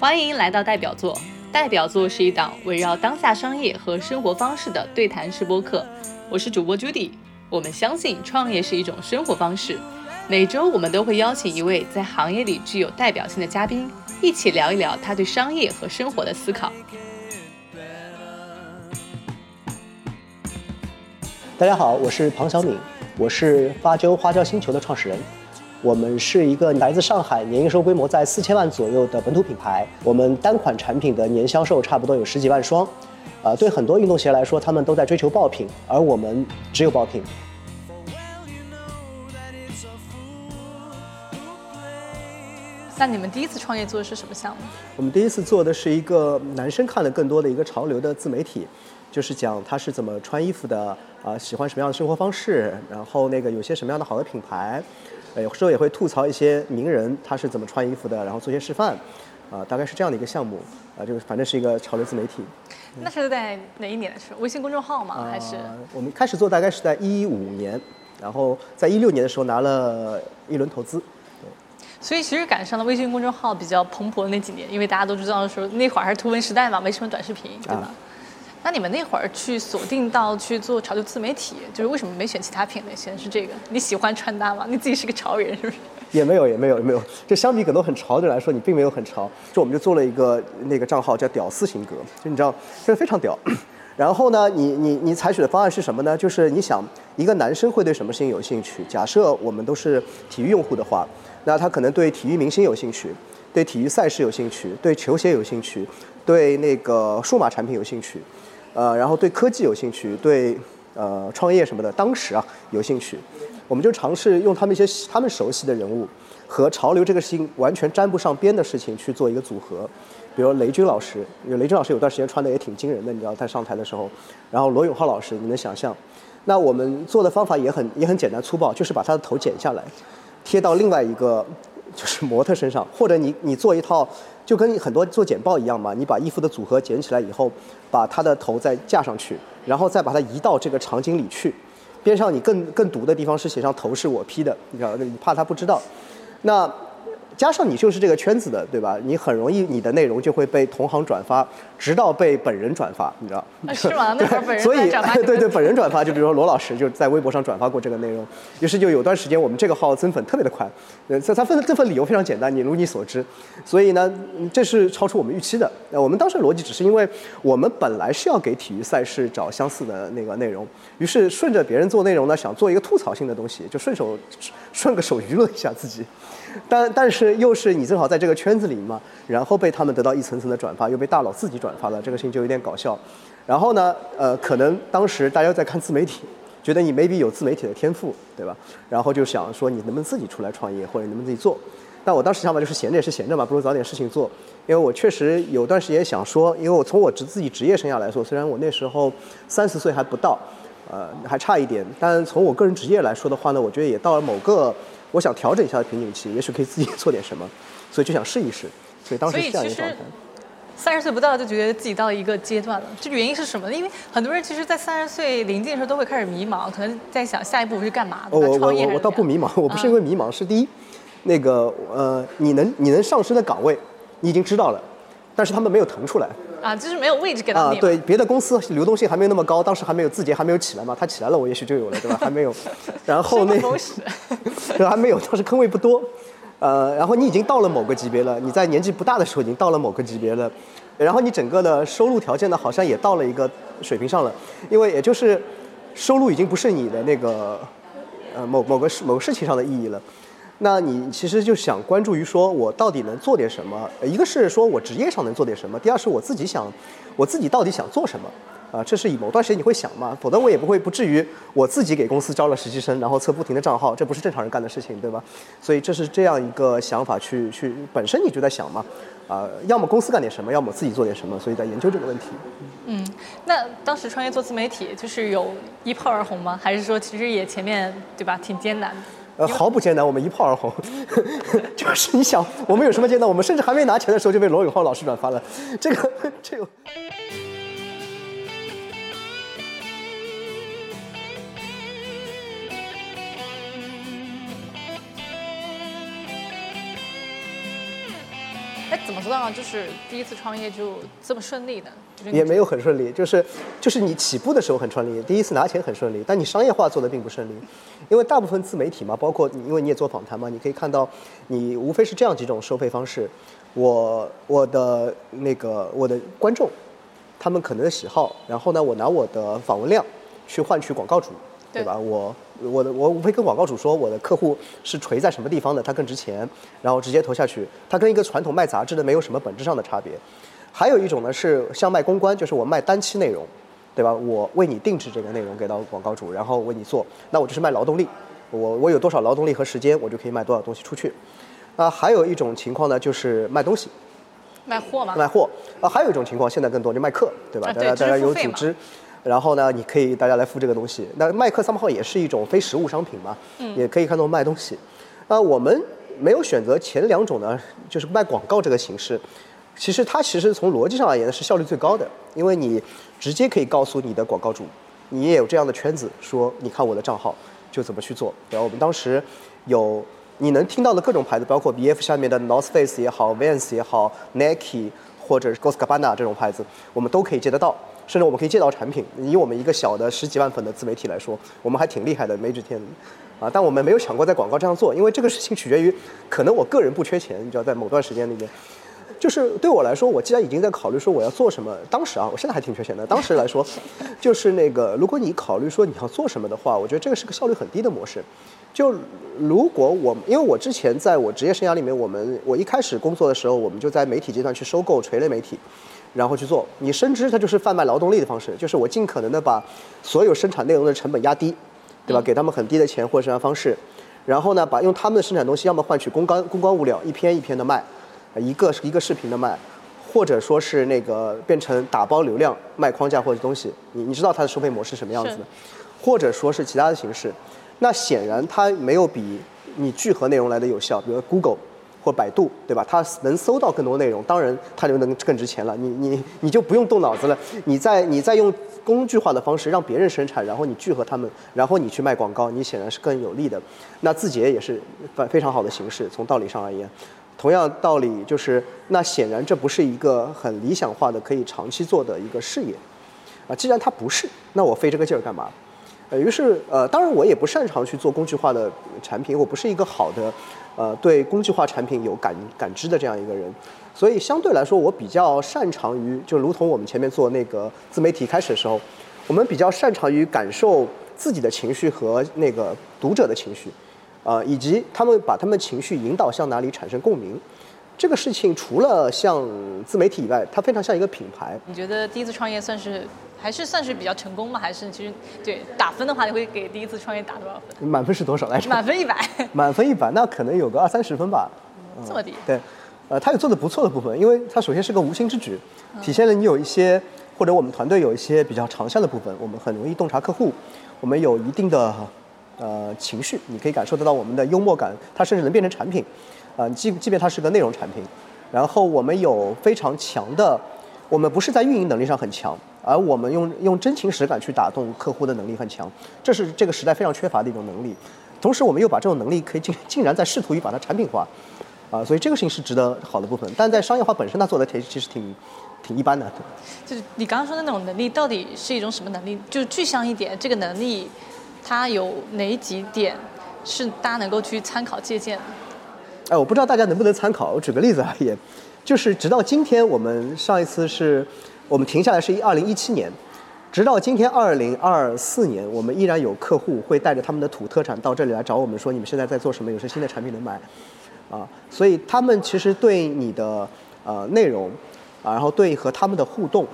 欢迎来到代表作。代表作是一档围绕当下商业和生活方式的对谈式播客。我是主播 Judy。我们相信创业是一种生活方式。每周我们都会邀请一位在行业里具有代表性的嘉宾，一起聊一聊他对商业和生活的思考。大家好，我是庞小敏，我是发揪花椒星球的创始人。我们是一个来自上海，年营收规模在四千万左右的本土品牌。我们单款产品的年销售差不多有十几万双。呃，对很多运动鞋来说，他们都在追求爆品，而我们只有爆品。那你们第一次创业做的是什么项目？我们第一次做的是一个男生看的更多的一个潮流的自媒体，就是讲他是怎么穿衣服的，啊，喜欢什么样的生活方式，然后那个有些什么样的好的品牌。呃，有时候也会吐槽一些名人他是怎么穿衣服的，然后做些示范，啊，大概是这样的一个项目，啊，就是反正是一个潮流自媒体。那是在哪一年的时候？微信公众号吗？还是？我们开始做大概是在一五年，然后在一六年的时候拿了一轮投资。所以其实赶上了微信公众号比较蓬勃的那几年，因为大家都知道说那会儿还是图文时代嘛，没什么短视频，对吧？那你们那会儿去锁定到去做潮流自媒体，就是为什么没选其他品类？选的是这个？你喜欢穿搭吗？你自己是个潮人是不是？也没有，也没有，也没有。就相比很多很潮的人来说，你并没有很潮。就我们就做了一个那个账号叫“屌丝型格”，就你知道，这非常屌。然后呢，你你你采取的方案是什么呢？就是你想一个男生会对什么事情有兴趣？假设我们都是体育用户的话，那他可能对体育明星有兴趣，对体育赛事有兴趣，对球鞋有兴趣，对那个数码产品有兴趣。呃，然后对科技有兴趣，对呃创业什么的，当时啊有兴趣，我们就尝试用他们一些他们熟悉的人物和潮流这个事情完全沾不上边的事情去做一个组合，比如雷军老师，因为雷军老师有段时间穿的也挺惊人的，你知道他上台的时候，然后罗永浩老师，你能想象？那我们做的方法也很也很简单粗暴，就是把他的头剪下来，贴到另外一个就是模特身上，或者你你做一套。就跟很多做剪报一样嘛，你把衣服的组合剪起来以后，把他的头再架上去，然后再把它移到这个场景里去，边上你更更毒的地方是写上头是我 P 的，你知道，你怕他不知道，那。加上你就是这个圈子的，对吧？你很容易你的内容就会被同行转发，直到被本人转发，你知道？是吗？那本人所以 对对，本人转发，就比如说罗老师就在微博上转发过这个内容，于是就有段时间我们这个号增粉特别的快。呃，这他分这份理由非常简单，你如你所知。所以呢，这是超出我们预期的。那我们当时逻辑只是因为我们本来是要给体育赛事找相似的那个内容，于是顺着别人做内容呢，想做一个吐槽性的东西，就顺手顺个手娱乐一下自己。但但是又是你正好在这个圈子里嘛，然后被他们得到一层层的转发，又被大佬自己转发了，这个事情就有点搞笑。然后呢，呃，可能当时大家在看自媒体，觉得你 maybe 有自媒体的天赋，对吧？然后就想说你能不能自己出来创业，或者能不能自己做？但我当时想法就是闲着也是闲着嘛，不如找点事情做。因为我确实有段时间想说，因为我从我职自己职业生涯来说，虽然我那时候三十岁还不到，呃，还差一点，但从我个人职业来说的话呢，我觉得也到了某个。我想调整一下瓶颈期，也许可以自己做点什么，所以就想试一试。所以当时是这样一个状态。三十岁不到就觉得自己到一个阶段了，这个原因是什么？因为很多人其实，在三十岁临近的时候都会开始迷茫，可能在想下一步是干嘛的，我我我倒不迷茫，我不是因为迷茫，是第一，那个呃，你能你能上升的岗位，你已经知道了，但是他们没有腾出来。啊，就是没有位置给到你。啊，对，别的公司流动性还没有那么高，当时还没有字节还没有起来嘛，它起来了，我也许就有了，对吧？还没有。然后那，对，还没有，当时坑位不多。呃，然后你已经到了某个级别了，你在年纪不大的时候已经到了某个级别了，然后你整个的收入条件呢，好像也到了一个水平上了，因为也就是收入已经不是你的那个呃某某个事某个事情上的意义了。那你其实就想关注于说，我到底能做点什么？一个是说我职业上能做点什么，第二是我自己想，我自己到底想做什么？啊，这是以某段时间你会想嘛？否则我也不会不至于我自己给公司招了实习生，然后测不停的账号，这不是正常人干的事情，对吧？所以这是这样一个想法去去，本身你就在想嘛，啊，要么公司干点什么，要么自己做点什么，所以在研究这个问题。嗯，那当时创业做自媒体，就是有一炮而红吗？还是说其实也前面对吧，挺艰难的？呃，毫不艰难，我们一炮而红。就是你想，我们有什么艰难？我们甚至还没拿钱的时候就被罗永浩老师转发了。这个，这个。就是第一次创业就这么顺利的？也没有很顺利，就是就是你起步的时候很顺利，第一次拿钱很顺利，但你商业化做的并不顺利，因为大部分自媒体嘛，包括你因为你也做访谈嘛，你可以看到，你无非是这样几种收费方式，我我的那个我的观众，他们可能的喜好，然后呢，我拿我的访问量去换取广告主，对吧？我。我的我无非跟广告主说，我的客户是垂在什么地方的，他更值钱，然后直接投下去。它跟一个传统卖杂志的没有什么本质上的差别。还有一种呢是像卖公关，就是我卖单期内容，对吧？我为你定制这个内容给到广告主，然后为你做，那我就是卖劳动力。我我有多少劳动力和时间，我就可以卖多少东西出去。啊，还有一种情况呢，就是卖东西，卖货吗？卖货。啊，还有一种情况，现在更多就卖课，对吧？大家大家有组织。然后呢，你可以大家来付这个东西。那麦克三号也是一种非实物商品嘛，也可以看作卖东西。那我们没有选择前两种呢，就是卖广告这个形式。其实它其实从逻辑上而言是效率最高的，因为你直接可以告诉你的广告主，你也有这样的圈子，说你看我的账号就怎么去做。然后我们当时有你能听到的各种牌子，包括 B F 下面的 North Face 也好，Vans 也好，Nike 或者是 g o s c a b a n a 这种牌子，我们都可以接得到。甚至我们可以借到产品，以我们一个小的十几万粉的自媒体来说，我们还挺厉害的，没几天，啊，但我们没有想过在广告这样做，因为这个事情取决于，可能我个人不缺钱，你知道，在某段时间里面，就是对我来说，我既然已经在考虑说我要做什么，当时啊，我现在还挺缺钱的，当时来说，就是那个，如果你考虑说你要做什么的话，我觉得这个是个效率很低的模式。就如果我，因为我之前在我职业生涯里面，我们我一开始工作的时候，我们就在媒体阶段去收购垂类媒体。然后去做，你深知它就是贩卖劳动力的方式，就是我尽可能的把所有生产内容的成本压低，对吧？给他们很低的钱或者什么方式，然后呢，把用他们的生产东西，要么换取公关公关物料，一篇一篇的卖，一个是一个视频的卖，或者说是那个变成打包流量卖框架或者东西，你你知道它的收费模式什么样子的，或者说是其他的形式，那显然它没有比你聚合内容来的有效，比如 Google。或百度，对吧？它能搜到更多内容，当然它就能更值钱了。你你你就不用动脑子了，你在你在用工具化的方式让别人生产，然后你聚合他们，然后你去卖广告，你显然是更有利的。那字节也是非非常好的形式，从道理上而言，同样道理就是，那显然这不是一个很理想化的可以长期做的一个事业。啊，既然它不是，那我费这个劲儿干嘛？呃，于是呃，当然我也不擅长去做工具化的产品，我不是一个好的。呃，对工具化产品有感感知的这样一个人，所以相对来说，我比较擅长于，就如同我们前面做那个自媒体开始的时候，我们比较擅长于感受自己的情绪和那个读者的情绪，啊，以及他们把他们情绪引导向哪里产生共鸣。这个事情除了像自媒体以外，它非常像一个品牌。你觉得第一次创业算是还是算是比较成功吗？还是其实对打分的话，你会给第一次创业打多少分？满分是多少来着？满分一百。满分一百，那可能有个二三十分吧。这么低？对，呃，它有做的不错的部分，因为他首先是个无心之举，体现了你有一些或者我们团队有一些比较长项的部分，我们很容易洞察客户，我们有一定的呃情绪，你可以感受得到我们的幽默感，它甚至能变成产品。啊，即即便它是个内容产品，然后我们有非常强的，我们不是在运营能力上很强，而我们用用真情实感去打动客户的能力很强，这是这个时代非常缺乏的一种能力。同时，我们又把这种能力可以竟竟然在试图于把它产品化，啊，所以这个事情是值得好的部分。但在商业化本身，它做的其实其实挺挺一般的。就是你刚刚说的那种能力，到底是一种什么能力？就具象一点，这个能力它有哪几点是大家能够去参考借鉴的？哎，我不知道大家能不能参考。我举个例子而言，就是直到今天，我们上一次是我们停下来是一二零一七年，直到今天二零二四年，我们依然有客户会带着他们的土特产到这里来找我们，说你们现在在做什么？有些新的产品能买，啊，所以他们其实对你的呃内容啊，然后对和他们的互动，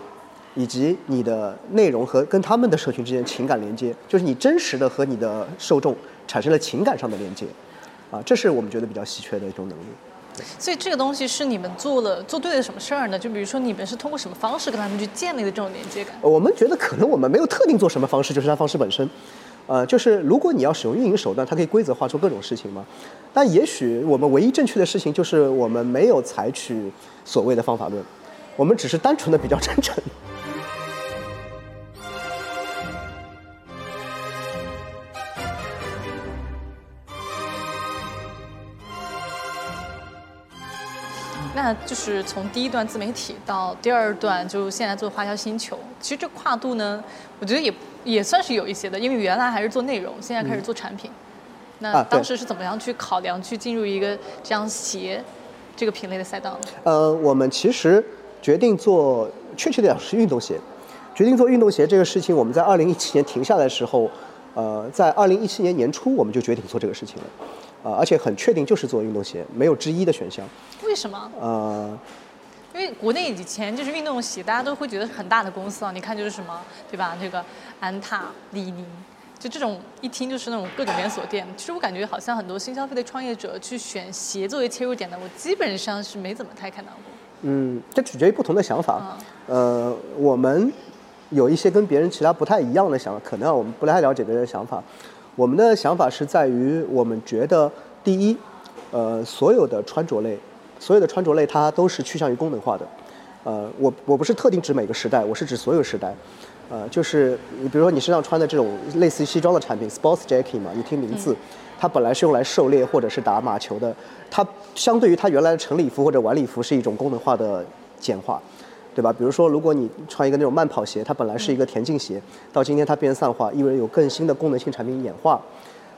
以及你的内容和跟他们的社群之间情感连接，就是你真实的和你的受众产生了情感上的连接。啊，这是我们觉得比较稀缺的一种能力。所以这个东西是你们做了做对了什么事儿呢？就比如说你们是通过什么方式跟他们去建立的这种连接感？我们觉得可能我们没有特定做什么方式，就是它方式本身。呃，就是如果你要使用运营手段，它可以规则化做各种事情嘛。但也许我们唯一正确的事情就是我们没有采取所谓的方法论，我们只是单纯的比较真诚。那就是从第一段自媒体到第二段，就现在做花销星球，其实这跨度呢，我觉得也也算是有一些的，因为原来还是做内容，现在开始做产品。那当时是怎么样去考量去进入一个这样鞋这个品类的赛道呢？呃，我们其实决定做，确切的讲是运动鞋。决定做运动鞋这个事情，我们在二零一七年停下来的时候，呃，在二零一七年年初我们就决定做这个事情了。啊，而且很确定就是做运动鞋，没有之一的选项。为什么？呃，因为国内以前就是运动鞋，大家都会觉得是很大的公司啊。你看就是什么，对吧？这个安踏、李宁，就这种一听就是那种各种连锁店。其实我感觉好像很多新消费的创业者去选鞋作为切入点的，我基本上是没怎么太看到过。嗯，这取决于不同的想法。呃，我们有一些跟别人其他不太一样的想法，可能我们不太了解别人的想法。我们的想法是在于，我们觉得第一，呃，所有的穿着类，所有的穿着类它都是趋向于功能化的。呃，我我不是特定指每个时代，我是指所有时代。呃，就是你比如说你身上穿的这种类似于西装的产品，sports jacket 嘛，你听名字，它本来是用来狩猎或者是打马球的，它相对于它原来的晨礼服或者晚礼服是一种功能化的简化。对吧？比如说，如果你穿一个那种慢跑鞋，它本来是一个田径鞋，到今天它变散化，意味着有更新的功能性产品演化，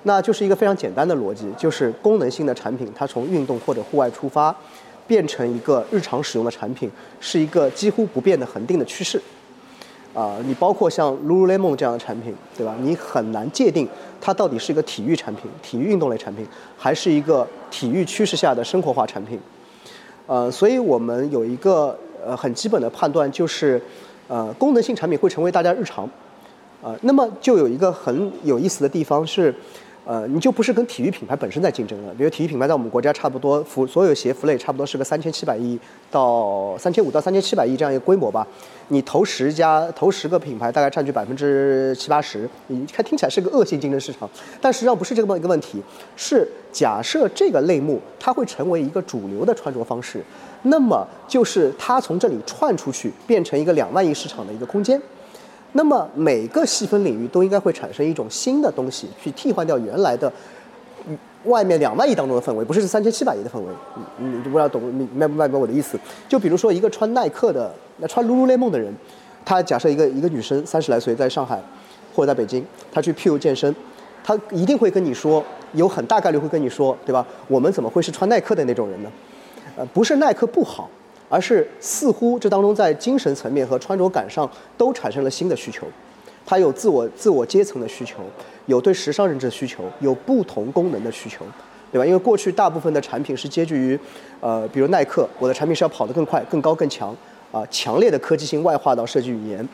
那就是一个非常简单的逻辑，就是功能性的产品，它从运动或者户外出发，变成一个日常使用的产品，是一个几乎不变的恒定的趋势。啊，你包括像 Lululemon 这样的产品，对吧？你很难界定它到底是一个体育产品、体育运动类产品，还是一个体育趋势下的生活化产品。呃，所以我们有一个。呃，很基本的判断就是，呃，功能性产品会成为大家日常，啊，那么就有一个很有意思的地方是。呃，你就不是跟体育品牌本身在竞争了。比如体育品牌在我们国家差不多服所有鞋服类差不多是个三千七百亿到三千五到三千七百亿这样一个规模吧。你投十家投十个品牌，大概占据百分之七八十。你看听起来是个恶性竞争市场，但实际上不是这么一个问题。是假设这个类目它会成为一个主流的穿着方式，那么就是它从这里串出去，变成一个两万亿市场的一个空间。那么每个细分领域都应该会产生一种新的东西，去替换掉原来的外面两万亿当中的氛围，不是三千七百亿的氛围。你你不知道懂明白不明白我的意思？就比如说一个穿耐克的、那穿 Lululemon 的人，他假设一个一个女生三十来岁，在上海或者在北京，她去 P U 健身，她一定会跟你说，有很大概率会跟你说，对吧？我们怎么会是穿耐克的那种人呢？呃，不是耐克不好。而是似乎这当中在精神层面和穿着感上都产生了新的需求，它有自我自我阶层的需求，有对时尚认知的需求，有不同功能的需求，对吧？因为过去大部分的产品是接近于，呃，比如耐克，我的产品是要跑得更快、更高、更强，啊，强烈的科技性外化到设计语言，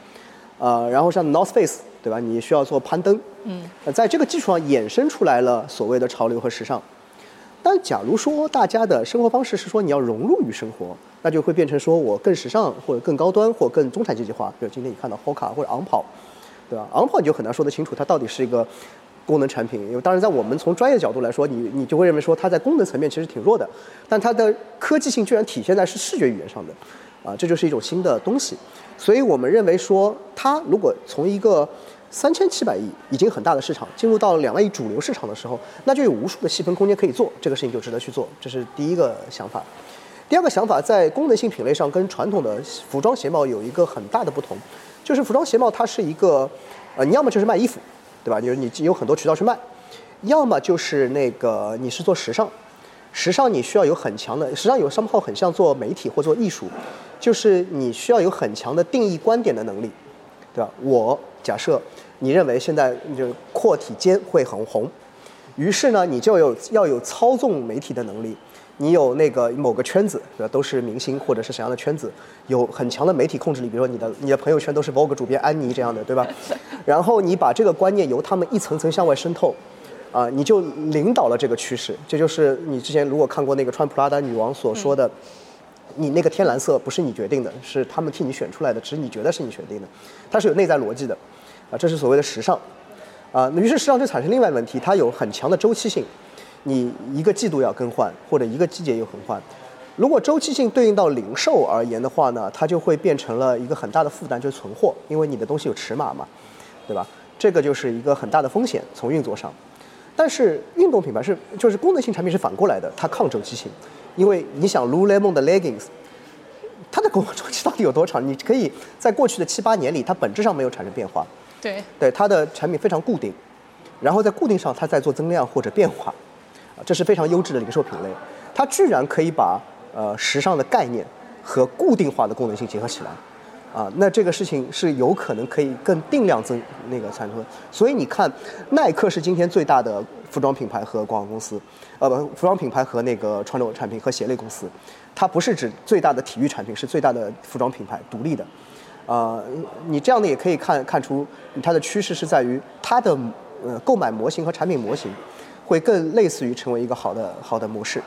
呃，然后像 North Face，对吧？你需要做攀登，嗯，在这个基础上衍生出来了所谓的潮流和时尚。但假如说大家的生活方式是说你要融入于生活，那就会变成说我更时尚或者更高端或更中产阶级化。比如今天你看到 Hoka 或者昂跑，对吧？昂跑你就很难说得清楚它到底是一个功能产品，因为当然在我们从专业角度来说，你你就会认为说它在功能层面其实挺弱的，但它的科技性居然体现在是视觉语言上的，啊，这就是一种新的东西。所以我们认为说它如果从一个三千七百亿已经很大的市场，进入到两万亿主流市场的时候，那就有无数的细分空间可以做，这个事情就值得去做，这是第一个想法。第二个想法，在功能性品类上跟传统的服装鞋帽有一个很大的不同，就是服装鞋帽它是一个，呃，你要么就是卖衣服，对吧？就是你有很多渠道去卖，要么就是那个你是做时尚，时尚你需要有很强的，时尚有商号很像做媒体或做艺术，就是你需要有很强的定义观点的能力，对吧？我假设。你认为现在就阔体肩会很红，于是呢，你就有要有操纵媒体的能力，你有那个某个圈子，对吧？都是明星或者是什么样的圈子，有很强的媒体控制力，比如说你的你的朋友圈都是 Vogue 主编安妮这样的，对吧？然后你把这个观念由他们一层层向外渗透，啊，你就领导了这个趋势。这就是你之前如果看过那个穿普拉达女王所说的，你那个天蓝色不是你决定的，是他们替你选出来的，只是你觉得是你决定的，它是有内在逻辑的。啊，这是所谓的时尚，啊，那于是时尚就产生另外问题，它有很强的周期性，你一个季度要更换，或者一个季节又更换。如果周期性对应到零售而言的话呢，它就会变成了一个很大的负担，就是存货，因为你的东西有尺码嘛，对吧？这个就是一个很大的风险，从运作上。但是运动品牌是就是功能性产品是反过来的，它抗周期性，因为你想 Lululemon 的 leggings，它的工周期到底有多长？你可以在过去的七八年里，它本质上没有产生变化。对，对，它的产品非常固定，然后在固定上它在做增量或者变化，啊，这是非常优质的零售品类。它居然可以把呃时尚的概念和固定化的功能性结合起来，啊，那这个事情是有可能可以更定量增那个产出。所以你看，耐克是今天最大的服装品牌和广告公司，呃不，服装品牌和那个传统产品和鞋类公司，它不是指最大的体育产品，是最大的服装品牌，独立的。呃，你这样的也可以看看出它的趋势是在于它的呃购买模型和产品模型会更类似于成为一个好的好的模式，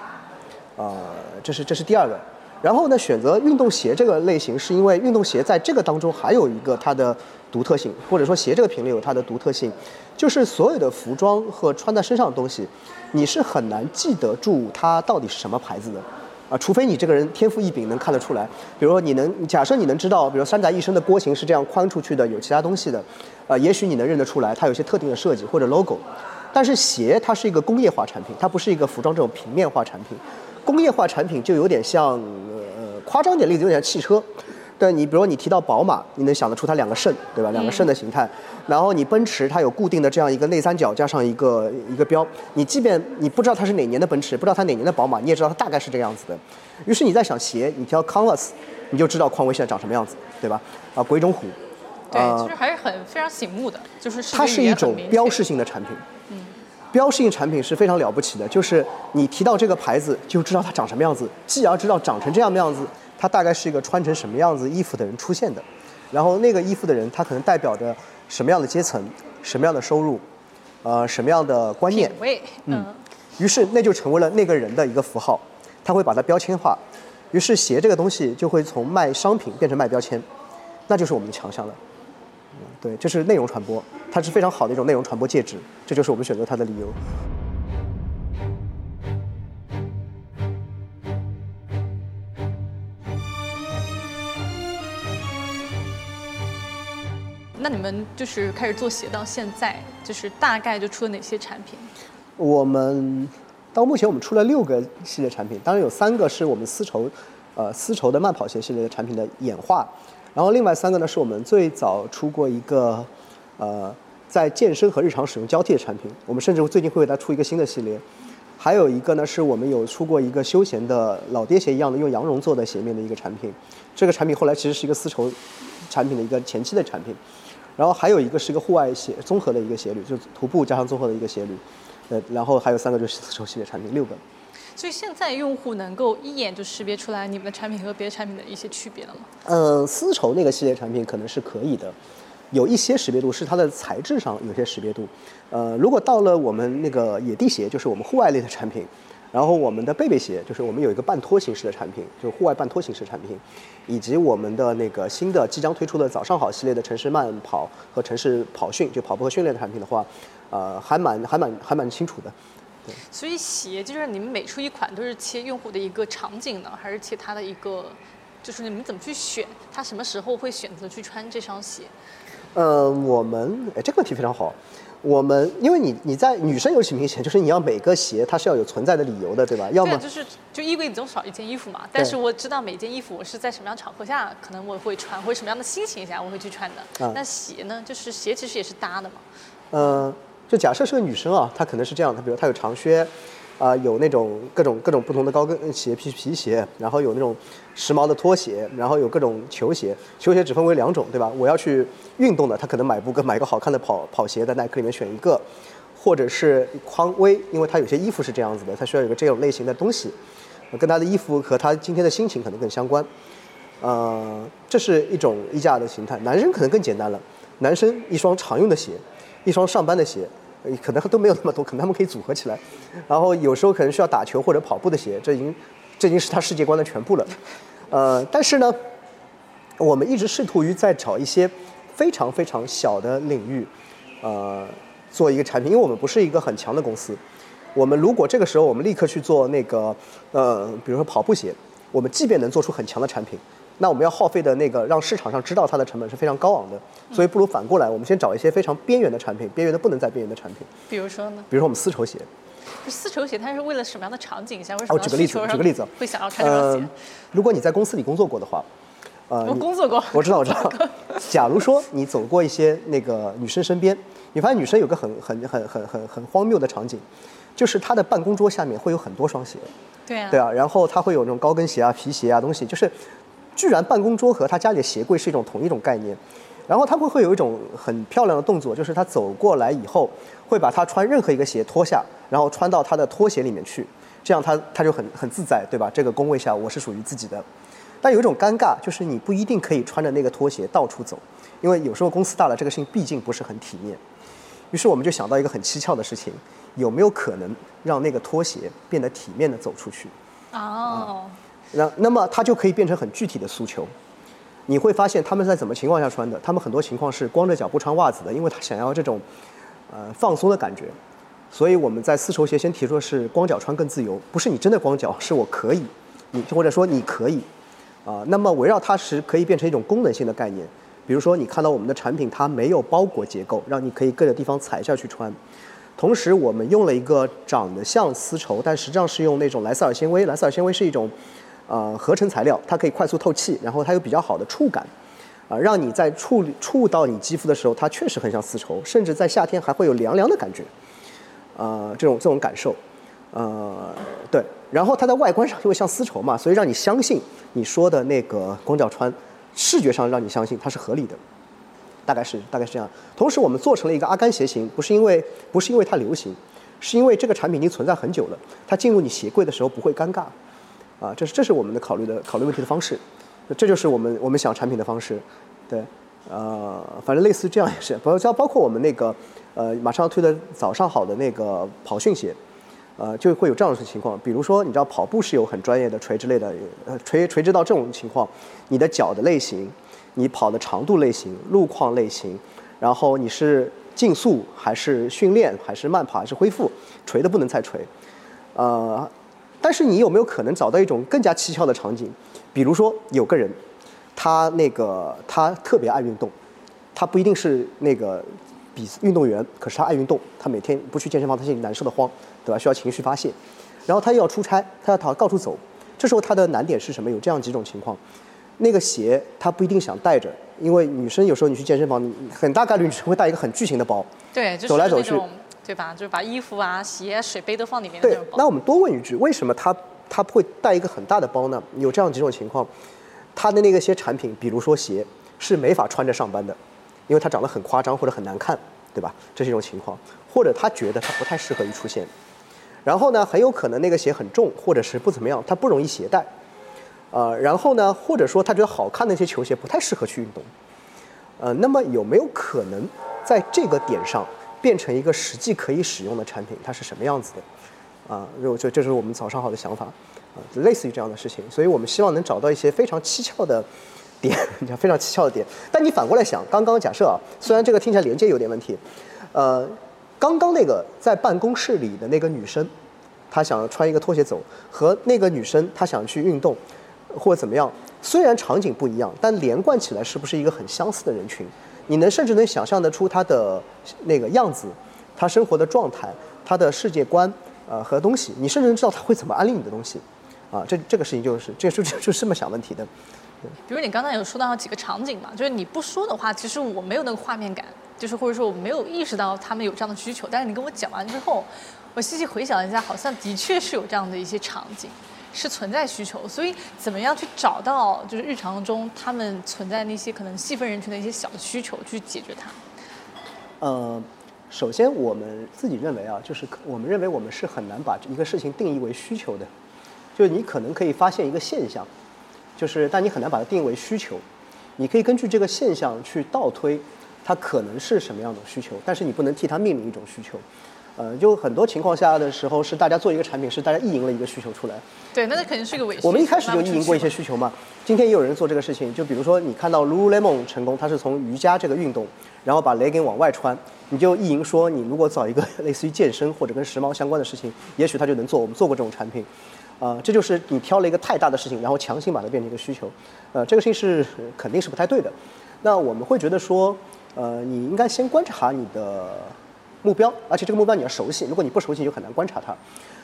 呃，这是这是第二个。然后呢，选择运动鞋这个类型，是因为运动鞋在这个当中还有一个它的独特性，或者说鞋这个品类有它的独特性，就是所有的服装和穿在身上的东西，你是很难记得住它到底是什么牌子的。啊，除非你这个人天赋异禀，能看得出来。比如说，你能假设你能知道，比如三宅一生的波形是这样宽出去的，有其他东西的，呃，也许你能认得出来，它有些特定的设计或者 logo。但是鞋它是一个工业化产品，它不是一个服装这种平面化产品。工业化产品就有点像，呃，夸张点例子有点像汽车。对你，比如说你提到宝马，你能想得出它两个肾，对吧？两个肾的形态。然后你奔驰，它有固定的这样一个内三角加上一个一个标。你即便你不知道它是哪年的奔驰，不知道它哪年的宝马，你也知道它大概是这个样子的。于是你在想鞋，你挑 Converse，你就知道匡威现在长什么样子，对吧？啊，鬼冢虎。对，其实还是很非常醒目的，就是它是一种标识性的产品。嗯。标识性产品是非常了不起的，就是你提到这个牌子，就知道它长什么样子，继而知道长成这样的样子。它大概是一个穿成什么样子衣服的人出现的，然后那个衣服的人，他可能代表着什么样的阶层，什么样的收入，呃，什么样的观念，嗯，于是那就成为了那个人的一个符号，他会把它标签化，于是鞋这个东西就会从卖商品变成卖标签，那就是我们的强项了，对，这是内容传播，它是非常好的一种内容传播介质，这就是我们选择它的理由。那你们就是开始做鞋到现在，就是大概就出了哪些产品？我们到目前我们出了六个系列产品，当然有三个是我们丝绸，呃，丝绸的慢跑鞋系列的产品的演化，然后另外三个呢是我们最早出过一个，呃，在健身和日常使用交替的产品，我们甚至最近会为它出一个新的系列，还有一个呢是我们有出过一个休闲的老爹鞋一样的用羊绒做的鞋面的一个产品，这个产品后来其实是一个丝绸产品的一个前期的产品。然后还有一个是一个户外鞋综合的一个鞋履，就是徒步加上综合的一个鞋履，呃，然后还有三个就是丝绸系列产品，六个。所以现在用户能够一眼就识别出来你们的产品和别的产品的一些区别了吗？嗯，丝绸那个系列产品可能是可以的，有一些识别度是它的材质上有些识别度。呃，如果到了我们那个野地鞋，就是我们户外类的产品。然后我们的贝贝鞋就是我们有一个半拖形式的产品，就是户外半拖形式产品，以及我们的那个新的即将推出的早上好系列的城市慢跑和城市跑训，就跑步和训练的产品的话，呃，还蛮还蛮还蛮清楚的。对。所以鞋就是你们每出一款都是切用户的一个场景呢，还是切他的一个，就是你们怎么去选他什么时候会选择去穿这双鞋？呃，我们哎这个问题非常好。我们因为你你在女生尤其明显，就是你要每个鞋它是要有存在的理由的，对吧？要么就是就衣柜里总少一件衣服嘛。但是我知道每件衣服我是在什么样场合下可能我会穿，或者什么样的心情下我会去穿的。那鞋呢？就是鞋其实也是搭的嘛。嗯，就假设是个女生啊，她可能是这样她，比如她有长靴。啊，有那种各种各种不同的高跟鞋、皮皮鞋，然后有那种时髦的拖鞋，然后有各种球鞋。球鞋只分为两种，对吧？我要去运动的，他可能买不个买个好看的跑跑鞋，在耐克里面选一个，或者是匡威，因为它有些衣服是这样子的，他需要有个这种类型的东西，跟他的衣服和他今天的心情可能更相关。呃，这是一种衣架的形态。男生可能更简单了，男生一双常用的鞋，一双上班的鞋。可能都没有那么多，可能他们可以组合起来，然后有时候可能需要打球或者跑步的鞋，这已经这已经是他世界观的全部了。呃，但是呢，我们一直试图于在找一些非常非常小的领域，呃，做一个产品，因为我们不是一个很强的公司。我们如果这个时候我们立刻去做那个呃，比如说跑步鞋，我们即便能做出很强的产品，那我们要耗费的那个让市场上知道它的成本是非常高昂的，所以不如反过来，我们先找一些非常边缘的产品，边缘的不能再边缘的产品，比如说呢？比如说我们丝绸鞋。丝绸鞋它是为了什么样的场景下？为什么哦举个例子举个例子会想要穿这双鞋呃？，如果你在公司里工作过的话，呃，我工作过，我知道，我知道。假如说你走过一些那个女生身边，你发现女生有个很很很很很很荒谬的场景，就是她的办公桌下面会有很多双鞋，对啊，对啊，然后她会有那种高跟鞋啊、皮鞋啊东西，就是居然办公桌和他家里的鞋柜是一种同一种概念。然后他会会有一种很漂亮的动作，就是他走过来以后，会把他穿任何一个鞋脱下，然后穿到他的拖鞋里面去，这样他他就很很自在，对吧？这个工位下我是属于自己的。但有一种尴尬，就是你不一定可以穿着那个拖鞋到处走，因为有时候公司大了，这个事情毕竟不是很体面。于是我们就想到一个很蹊跷的事情，有没有可能让那个拖鞋变得体面的走出去？哦，那那么它就可以变成很具体的诉求。你会发现他们在怎么情况下穿的？他们很多情况是光着脚不穿袜子的，因为他想要这种呃放松的感觉。所以我们在丝绸鞋先提出的是光脚穿更自由，不是你真的光脚，是我可以，你或者说你可以啊、那么围绕它是可以变成一种功能性的概念，比如说你看到我们的产品它没有包裹结构，让你可以各个地方踩下去穿。同时，我们用了一个长得像丝绸，但实际上是用那种莱赛尔纤维。莱赛尔纤维是一种呃合成材料，它可以快速透气，然后它有比较好的触感，啊、让你在触触到你肌肤的时候，它确实很像丝绸，甚至在夏天还会有凉凉的感觉，呃，这种这种感受，呃，对。然后它在外观上因为像丝绸嘛，所以让你相信你说的那个光脚穿，视觉上让你相信它是合理的。大概是大概是这样。同时，我们做成了一个阿甘鞋型，不是因为不是因为它流行，是因为这个产品已经存在很久了，它进入你鞋柜的时候不会尴尬，啊，这是这是我们的考虑的考虑问题的方式，这就是我们我们想产品的方式，对，呃，反正类似这样也是，包包包括我们那个呃马上要推的早上好的那个跑训鞋。呃，就会有这样的情况，比如说，你知道跑步是有很专业的垂直类的，呃，垂垂直到这种情况，你的脚的类型，你跑的长度类型、路况类型，然后你是竞速还是训练还是慢跑还是恢复，垂的不能再垂。呃，但是你有没有可能找到一种更加蹊跷的场景？比如说有个人，他那个他特别爱运动，他不一定是那个比运动员，可是他爱运动，他每天不去健身房，他心里难受的慌，对吧？需要情绪发泄，然后他又要出差，他要到到处走，这时候他的难点是什么？有这样几种情况，那个鞋他不一定想带着，因为女生有时候你去健身房，你很大概率女生会带一个很巨型的包，对，就是走来走去对吧？就是把衣服啊、鞋、水杯都放里面的那对种，包。那我们多问一句，为什么他他会带一个很大的包呢？有这样几种情况，他的那个些产品，比如说鞋，是没法穿着上班的，因为它长得很夸张或者很难看，对吧？这是一种情况，或者他觉得它不太适合于出现。然后呢，很有可能那个鞋很重，或者是不怎么样，它不容易携带。呃，然后呢，或者说他觉得好看的一些球鞋不太适合去运动。呃，那么有没有可能在这个点上变成一个实际可以使用的产品？它是什么样子的？啊，就这这是我们早上好的想法，啊，就类似于这样的事情，所以我们希望能找到一些非常蹊跷的点，非常蹊跷的点。但你反过来想，刚刚假设啊，虽然这个听起来连接有点问题，呃，刚刚那个在办公室里的那个女生，她想穿一个拖鞋走，和那个女生她想去运动，或者怎么样，虽然场景不一样，但连贯起来是不是一个很相似的人群？你能甚至能想象得出他的那个样子，他生活的状态，他的世界观，呃和东西，你甚至能知道他会怎么安利你的东西，啊，这这个事情就是这就就就这么想问题的。比如你刚才有说到几个场景嘛，就是你不说的话，其实我没有那个画面感，就是或者说我没有意识到他们有这样的需求。但是你跟我讲完之后，我细细回想一下，好像的确是有这样的一些场景，是存在需求。所以怎么样去找到就是日常中他们存在那些可能细分人群的一些小的需求，去解决它？呃，首先我们自己认为啊，就是我们认为我们是很难把一个事情定义为需求的，就是你可能可以发现一个现象，就是但你很难把它定义为需求，你可以根据这个现象去倒推它可能是什么样的需求，但是你不能替它命名一种需求。呃，就很多情况下的时候是大家做一个产品，是大家意淫了一个需求出来。对，那那肯定是一个伪需求。我们一开始就意淫过一些需求嘛。今天也有人做这个事情，就比如说你看到 Lululemon 成功，它是从瑜伽这个运动，然后把 legging 往外穿，你就意淫说你如果找一个 类似于健身或者跟时髦相关的事情，也许它就能做。我们做过这种产品，啊、这就是你挑了一个太大的事情，然后强行把它变成一个需求，呃，这个事情是呃肯定是不太对的。那我们会觉得说，呃，你应该先观察你的目标，而且这个目标你要熟悉。如果你不熟悉，你就很难观察它。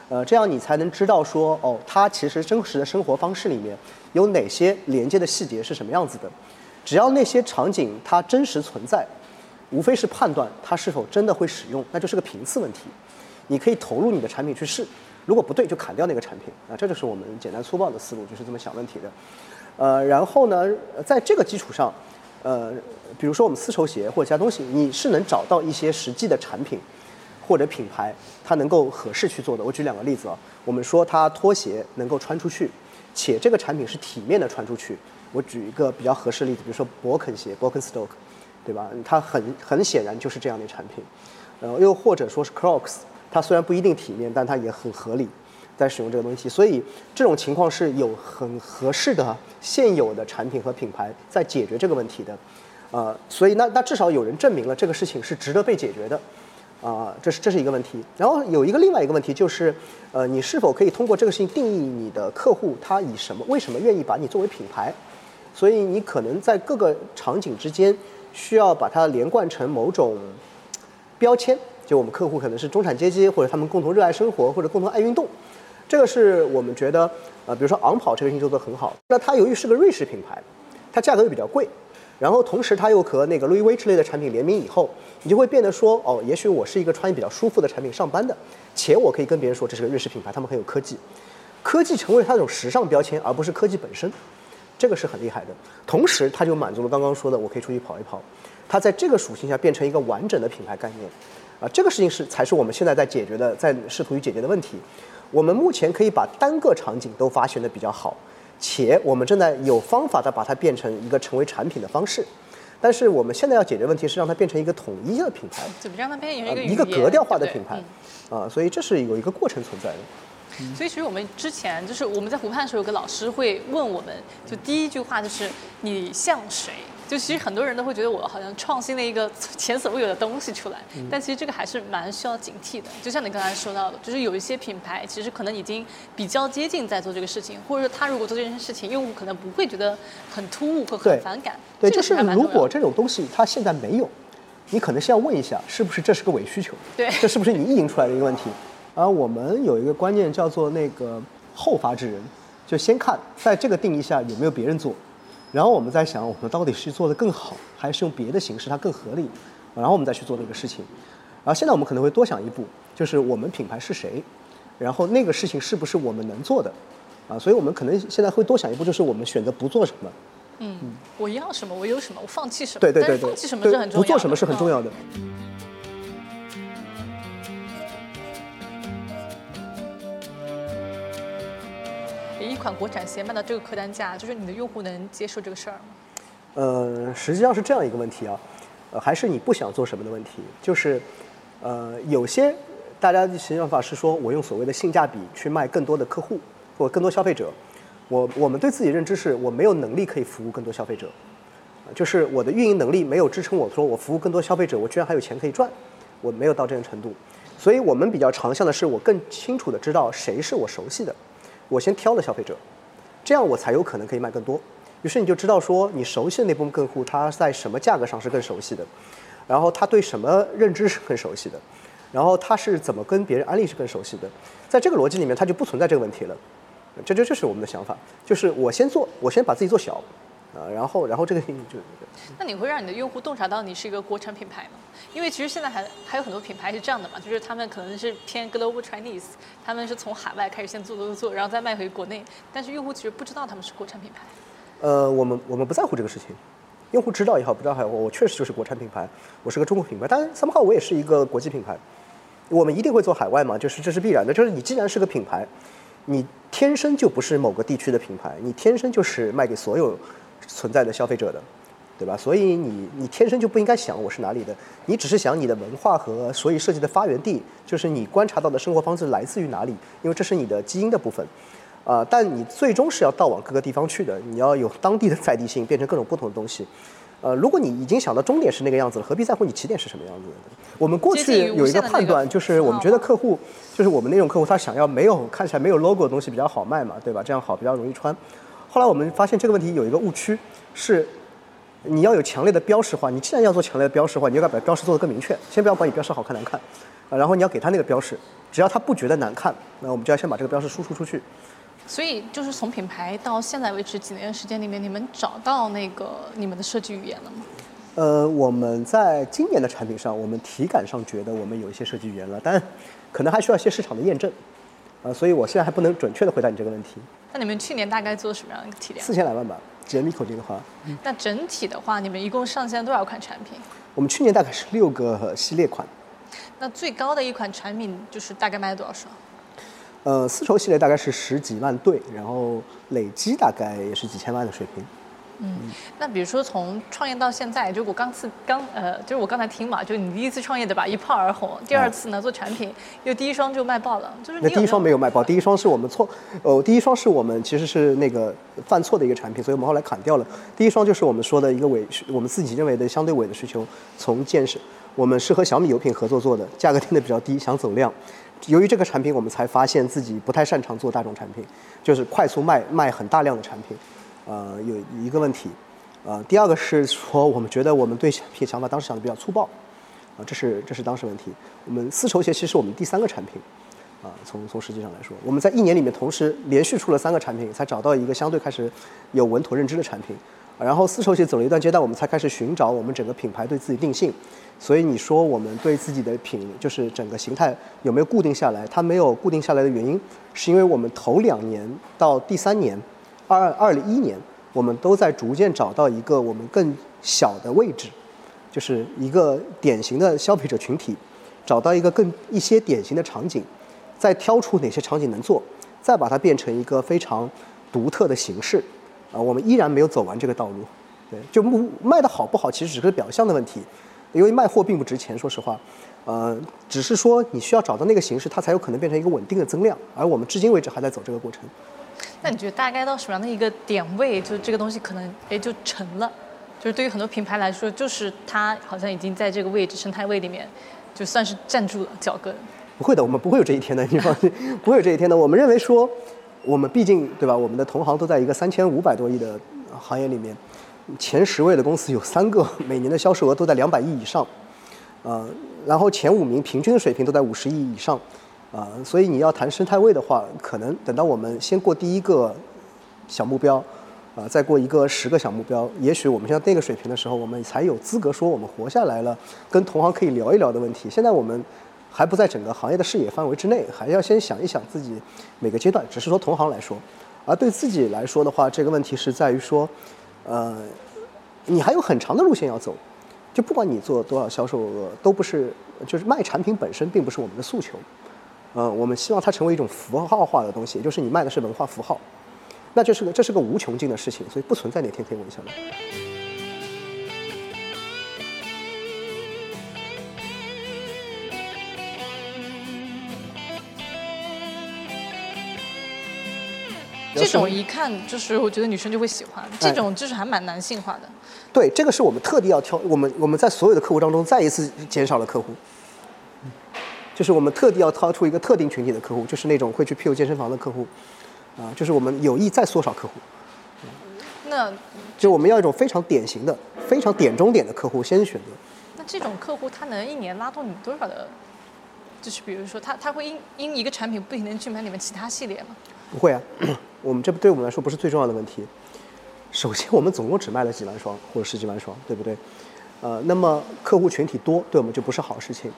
呃，这样你才能知道说，哦，它其实真实的生活方式里面有哪些连接的细节是什么样子的。只要那些场景它真实存在，无非是判断它是否真的会使用，那就是个频次问题。你可以投入你的产品去试，如果不对就砍掉那个产品啊，这就是我们简单粗暴的思路，就是这么想问题的。呃，然后呢，在这个基础上，呃，比如说我们丝绸鞋或者其他东西，你是能找到一些实际的产品或者品牌，它能够合适去做的。我举两个例子啊，我们说它拖鞋能够穿出去，且这个产品是体面的穿出去。我举一个比较合适的例子，比如说勃肯鞋 （Birkenstock），对吧？它很很显然就是这样的产品。呃又或者说是 Crocs，它虽然不一定体面，但它也很合理，在使用这个东西。所以这种情况是有很合适的现有的产品和品牌在解决这个问题的。呃，所以那那至少有人证明了这个事情是值得被解决的。啊、这是这是一个问题。然后有一个另外一个问题就是，呃，你是否可以通过这个事情定义你的客户他以什么为什么愿意把你作为品牌？所以你可能在各个场景之间需要把它连贯成某种标签，就我们客户可能是中产阶级，或者他们共同热爱生活，或者共同爱运动。这个是我们觉得，呃，比如说昂跑这个事情做得很好。那它由于是个瑞士品牌，它价格又比较贵，然后同时它又和那个路易威之类的产品联名以后，你就会变得说，哦，也许我是一个穿比较舒服的产品上班的，且我可以跟别人说这是个瑞士品牌，他们很有科技，科技成为它一种时尚标签，而不是科技本身。这个是很厉害的。同时，它就满足了刚刚说的，我可以出去跑一跑。它在这个属性下变成一个完整的品牌概念，啊，这个事情是才是我们现在在解决的，在试图于解决的问题。我们目前可以把单个场景都发现的比较好，且我们正在有方法的把它变成一个成为产品的方式。但是我们现在要解决问题是让它变成一个统一的品牌，怎么让它变成一呃个一个格调化的品牌嗯，啊，所以这是有一个过程存在的。所以其实我们之前就是我们在湖畔的时候，有个老师会问我们，就第一句话就是你像谁？就其实很多人都会觉得我好像创新了一个 前所未有的东西出来，但其实这个还是蛮需要警惕的。就像你刚才说到的，就是有一些品牌其实可能已经比较接近在做这个事情，或者说他如果做这件事情，用户可能不会觉得很突兀和对很反感。对，这个就是如果这种东西它现在没有，你可能先要问一下，是不是这是个伪需求？对这是不是你意淫出来的一个问题？而我们有一个观念叫做那个后发制人，就先看在这个定义下有没有别人做，然后我们在想我们到底是做得更好，还是用别的形式它更合理，然后我们再去做那个事情。然后现在我们可能会多想一步，就是我们品牌是谁，然后那个事情是不是我们能做的，啊，所以我们可能现在会多想一步，就是我们选择不做什么。嗯，我要什么我有什么，我放弃什么。对对对对，放弃什么对是很重要的。不做什么是很重嗯要的。一款国产鞋卖到这个客单价，就是你的用户能接受这个事儿吗？呃，实际上是这样一个问题啊，呃，还是你不想做什么的问题，就是，呃，有些大家的想法是说我用所谓的性价比去卖更多的客户或更多消费者，我我们对自己认知是我没有能力可以服务更多消费者，呃就是我的运营能力没有支撑我说我服务更多消费者，我居然还有钱可以赚，我没有到这种程度，所以我们比较长项的是我更清楚的知道谁是我熟悉的，我先挑了消费者，这样我才有可能可以卖更多。于是你就知道说，你熟悉的那部分客户，他在什么价格上是更熟悉的，然后他对什么认知是更熟悉的，然后他是怎么跟别人安利是更熟悉的，在这个逻辑里面，他就不存在这个问题了。这就这是我们的想法，就是我先做，我先把自己做小，啊，然后然后这个事情就那你会让你的用户洞察到你是一个国产品牌吗？因为其实现在还还有很多品牌是这样的嘛，就是他们可能是偏 global Chinese，他们是从海外开始先做做做做，然后再卖回国内，但是用户其实不知道他们是国产品牌。呃，我们我们不在乎这个事情，用户知道也好，不知道也好，我确实就是国产品牌，我是个中国品牌，但 somehow 我也是一个国际品牌，我们一定会做海外嘛，就是这是必然的，就是你既然是个品牌，你天生就不是某个地区的品牌，你天生就是卖给所有存在的消费者的，对吧？所以你你天生就不应该想我是哪里的，你只是想你的文化和所以设计的发源地，就是你观察到的生活方式来自于哪里，因为这是你的基因的部分。啊，但你最终是要到往各个地方去的，你要有当地的在地性，变成各种不同的东西。呃，如果你已经想到终点是那个样子了，何必在乎你起点是什么样子？我们过去有一个判断，就是我们觉得客户，就是我们那种客户，他想要没有看起来没有 logo 的东西比较好卖嘛，对吧？这样好，比较容易穿。后来我们发现这个问题有一个误区，是你要有强烈的标识化。你既然要做强烈的标识化，你就要把标识做得更明确。先不要管你标识好看难看，啊，然后你要给他那个标识，只要他不觉得难看，那我们就要先把这个标识输出出去。所以，就是从品牌到现在为止几年时间里面，你们找到那个你们的设计语言了吗？呃，我们在今年的产品上，我们体感上觉得我们有一些设计语言了，但可能还需要一些市场的验证。啊，所以我现在还不能准确的回答你这个问题。那你们去年大概做什么样的一个体量？四千来万吧，简米口径的话。那整体的话，你们一共上线了多少款产品？我们去年大概是六个系列款。那最高的一款产品就是大概卖了多少双？呃，丝绸系列大概是十几万对，然后累积大概也是几千万的水平。嗯，那比如说从创业到现在，就我刚次刚呃，就是我刚才听嘛，就你第一次创业对吧，一炮而红，第二次呢做产品，又第一双就卖爆了，就是那第一双没有卖爆，第一双是我们错，呃，第一双是我们其实是那个犯错的一个产品，所以我们后来砍掉了。第一双就是我们说的一个伪，我们自己认为的相对伪的需求，从建设，我们是和小米油品合作做的，价格定的比较低，想走量。由于这个产品，我们才发现自己不太擅长做大众产品，就是快速卖卖很大量的产品。呃，有一个问题，呃，第二个是说，我们觉得我们对品想法当时想的比较粗暴，啊，这是这是当时问题。我们丝绸鞋其实是我们第三个产品，啊，从从实际上来说，我们在一年里面同时连续出了三个产品，才找到一个相对开始有稳妥认知的产品。然后丝绸鞋走了一段阶段，我们才开始寻找我们整个品牌对自己定性。所以你说我们对自己的品就是整个形态有没有固定下来？它没有固定下来的原因，是因为我们头两年到第三年。二二零一年，我们都在逐渐找到一个我们更小的位置，就是一个典型的消费者群体，找到一个更一些典型的场景，再挑出哪些场景能做，再把它变成一个非常独特的形式。啊，我们依然没有走完这个道路。对，就卖的好不好，其实只是表象的问题，因为卖货并不值钱，说实话。呃，只是说你需要找到那个形式，它才有可能变成一个稳定的增量。而我们至今为止还在走这个过程。那你觉得大概到什么样的一个点位，就这个东西可能哎就成了？就是对于很多品牌来说，就是它好像已经在这个位置生态位里面，就算是站住了脚跟。不会的，我们不会有这一天的，你放心，不会有这一天的。我们认为说，我们毕竟对吧？我们的同行都在一个三千五百多亿的行业里面，前十位的公司有三个每年的销售额都在两百亿以上，呃，然后前五名平均的水平都在五十亿以上。啊，所以你要谈生态位的话，可能等到我们先过第一个小目标，啊，再过一个十个小目标，也许我们像那个水平的时候，我们才有资格说我们活下来了，跟同行可以聊一聊的问题。现在我们还不在整个行业的视野范围之内，还要先想一想自己每个阶段。只是说同行来说，而对自己来说的话，这个问题是在于说，呃，你还有很长的路线要走，就不管你做多少销售额，都不是，就是卖产品本身并不是我们的诉求。呃，我们希望它成为一种符号化的东西，也就是你卖的是文化符号，那就是个这是个无穷尽的事情，所以不存在哪天可以稳下来。这种一看就是我觉得女生就会喜欢，这种就是还蛮男性化的。对，这个是我们特地要挑，我们我们在所有的客户当中再一次减少了客户。就是我们特地要掏出一个特定群体的客户，就是那种会去 PU 健身房的客户，啊，就是我们有意在缩少客户。那，就我们要一种非常典型的、非常点中点的客户先选择。那这种客户他能一年拉动你多少的？就是比如说他他会因因一个产品不停的去买你们其他系列吗？不会啊，我们这对我们来说不是最重要的问题。首先我们总共只卖了几万双或者十几万双，对不对？呃，那么客户群体多，对我们就不是好事情。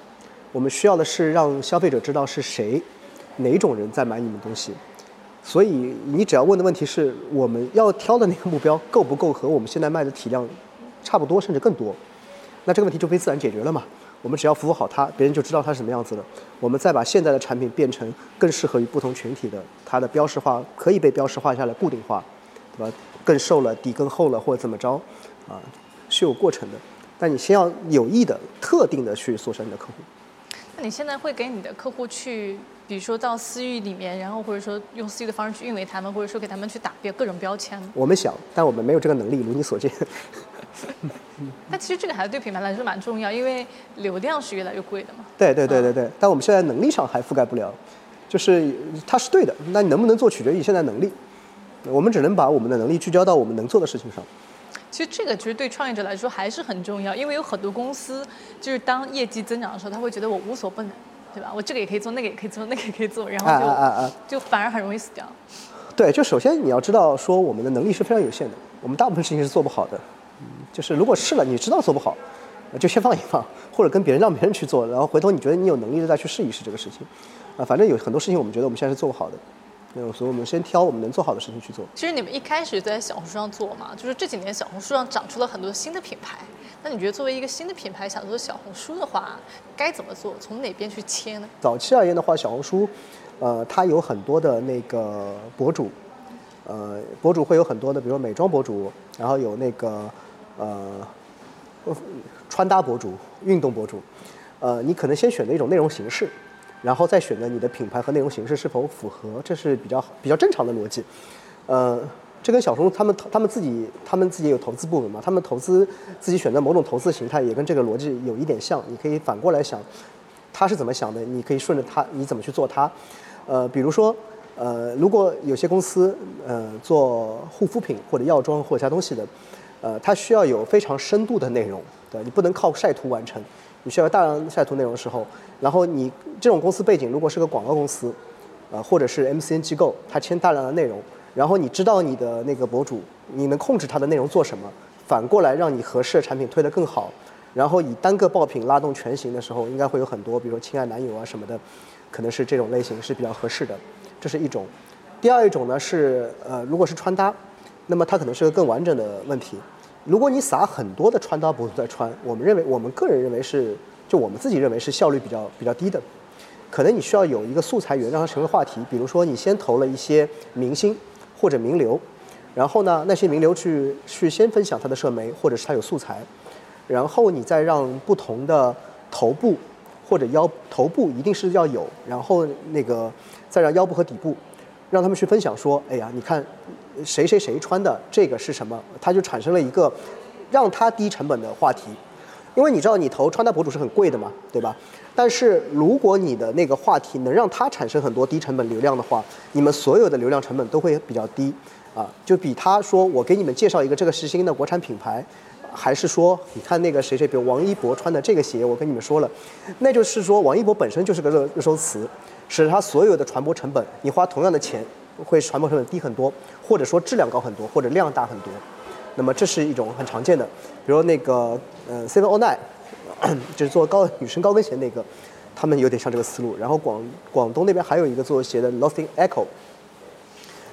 我们需要的是让消费者知道是谁，哪种人在买你们东西。所以你只要问的问题是我们要挑的那个目标够不够和我们现在卖的体量差不多，甚至更多，那这个问题就被自然解决了嘛。我们只要服务好它，别人就知道它是什么样子的。我们再把现在的产品变成更适合于不同群体的，它的标识化可以被标识化下来固定化，对吧？更瘦了，底更厚了，或者怎么着，啊。是有过程的，但你先要有意的、特定的去缩小你的客户。那你现在会给你的客户去，比如说到私域里面，然后或者说用私域的方式去运维他们，或者说给他们去打标各种标签吗？我们想，但我们没有这个能力，如你所见。但其实这个还是对品牌来说蛮重要，因为流量是越来越贵的嘛。对对对对对，但我们现在能力上还覆盖不了，就是它是对的，那你能不能做取决于现在能力。我们只能把我们的能力聚焦到我们能做的事情上。其实这个其实对创业者来说还是很重要，因为有很多公司就是当业绩增长的时候，他会觉得我无所不能，对吧？我这个也可以做，那个也可以做，那个也可以做，然后就啊啊啊就反而很容易死掉。对，就首先你要知道说我们的能力是非常有限的，我们大部分事情是做不好的。嗯，就是如果试了你知道做不好，就先放一放，或者跟别人让别人去做，然后回头你觉得你有能力的再去试一试这个事情。啊，反正有很多事情我们觉得我们现在是做不好的，那所以我们先挑我们能做好的事情去做。其实你们一开始在小红书上做嘛，就是这几年小红书上长出了很多新的品牌。那你觉得作为一个新的品牌想做小红书的话，该怎么做？从哪边去切呢？早期而言的话，小红书，呃，它有很多的那个博主，呃，博主会有很多的，比如说美妆博主，然后有那个呃穿搭博主、运动博主，呃，你可能先选择一种内容形式，然后再选择你的品牌和内容形式是否符合，这是比较比较正常的逻辑，呃。这跟小红他们他们自己他们自己有投资部门嘛，他们投资自己选择某种投资形态，也跟这个逻辑有一点像。你可以反过来想，他是怎么想的，你可以顺着他，你怎么去做它。呃，比如说，呃，如果有些公司呃做护肤品或者药妆或者其他东西的，呃，它需要有非常深度的内容，对你不能靠晒图完成，你需要大量晒图内容的时候，然后你这种公司背景如果是个广告公司，呃，或者是 MCN 机构，它签大量的内容。然后你知道你的那个博主，你能控制他的内容做什么，反过来让你合适的产品推得更好。然后以单个爆品拉动全行的时候，应该会有很多，比如说亲爱男友啊什么的，可能是这种类型是比较合适的。这是一种。第二一种呢是呃，如果是穿搭，那么它可能是个更完整的问题。如果你撒很多的穿搭博主在穿，我们认为我们个人认为是，就我们自己认为是效率比较比较低的。可能你需要有一个素材源让它成为话题，比如说你先投了一些明星。或者名流，然后呢，那些名流去去先分享他的社媒，或者是他有素材，然后你再让不同的头部或者腰头部一定是要有，然后那个再让腰部和底部，让他们去分享说，哎呀，你看谁谁谁穿的这个是什么，他就产生了一个让他低成本的话题，因为你知道你投穿搭博主是很贵的嘛，对吧？但是如果你的那个话题能让它产生很多低成本流量的话，你们所有的流量成本都会比较低，啊，就比他说我给你们介绍一个这个是新的国产品牌，还是说你看那个谁谁，比如王一博穿的这个鞋，我跟你们说了，那就是说王一博本身就是个热热搜词，使他所有的传播成本，你花同样的钱会传播成本低很多，或者说质量高很多，或者量大很多，那么这是一种很常见的，比如那个呃 Seven O Nine。就是做高女生高跟鞋那个，他们有点像这个思路。然后广广东那边还有一个做鞋的 Lofting Echo，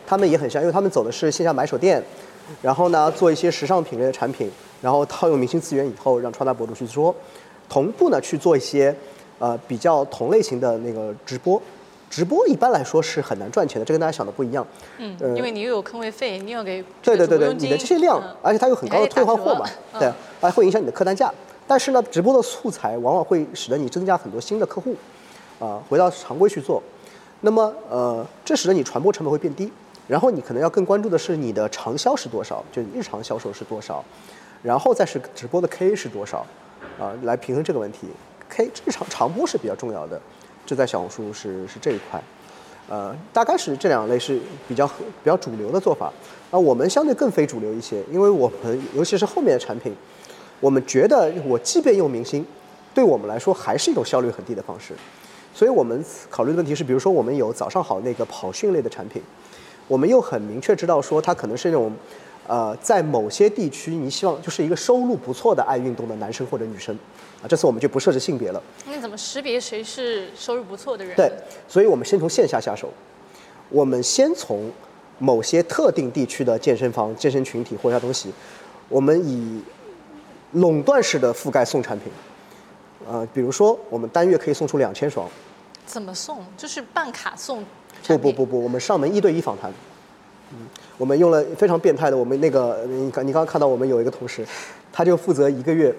他们也很像，因为他们走的是线下买手店，然后呢做一些时尚品类的产品，然后套用明星资源以后，让穿搭博主去说，同步呢去做一些呃比较同类型的那个直播。直播一般来说是很难赚钱的，这跟大家想的不一样。嗯，因为你又有坑位费，你要给对对对对，你的这些量，而且它有很高的退换货嘛，对，还会影响你的客单价。但是呢，直播的素材往往会使得你增加很多新的客户，啊，回到常规去做，那么呃，这使得你传播成本会变低。然后你可能要更关注的是你的长销是多少，就日常销售是多少，然后再是直播的 K 是多少，啊，来平衡这个问题。K 日常长播是比较重要的，这在小红书是是这一块，呃，大概是这两类是比较比较主流的做法。啊，我们相对更非主流一些，因为我们尤其是后面的产品。我们觉得，我即便用明星，对我们来说还是一种效率很低的方式。所以我们考虑的问题是，比如说我们有早上好那个跑训类的产品，我们又很明确知道说它可能是那种，呃，在某些地区你希望就是一个收入不错的爱运动的男生或者女生，啊，这次我们就不设置性别了。那怎么识别谁是收入不错的人？对，所以我们先从线下下手，我们先从某些特定地区的健身房、健身群体或者东西，我们以。垄断式的覆盖送产品，呃，比如说我们单月可以送出两千双。怎么送？就是办卡送？不不不不，我们上门一对一访谈。我们用了非常变态的，我们那个你刚你刚刚看到我们有一个同事，他就负责一个月，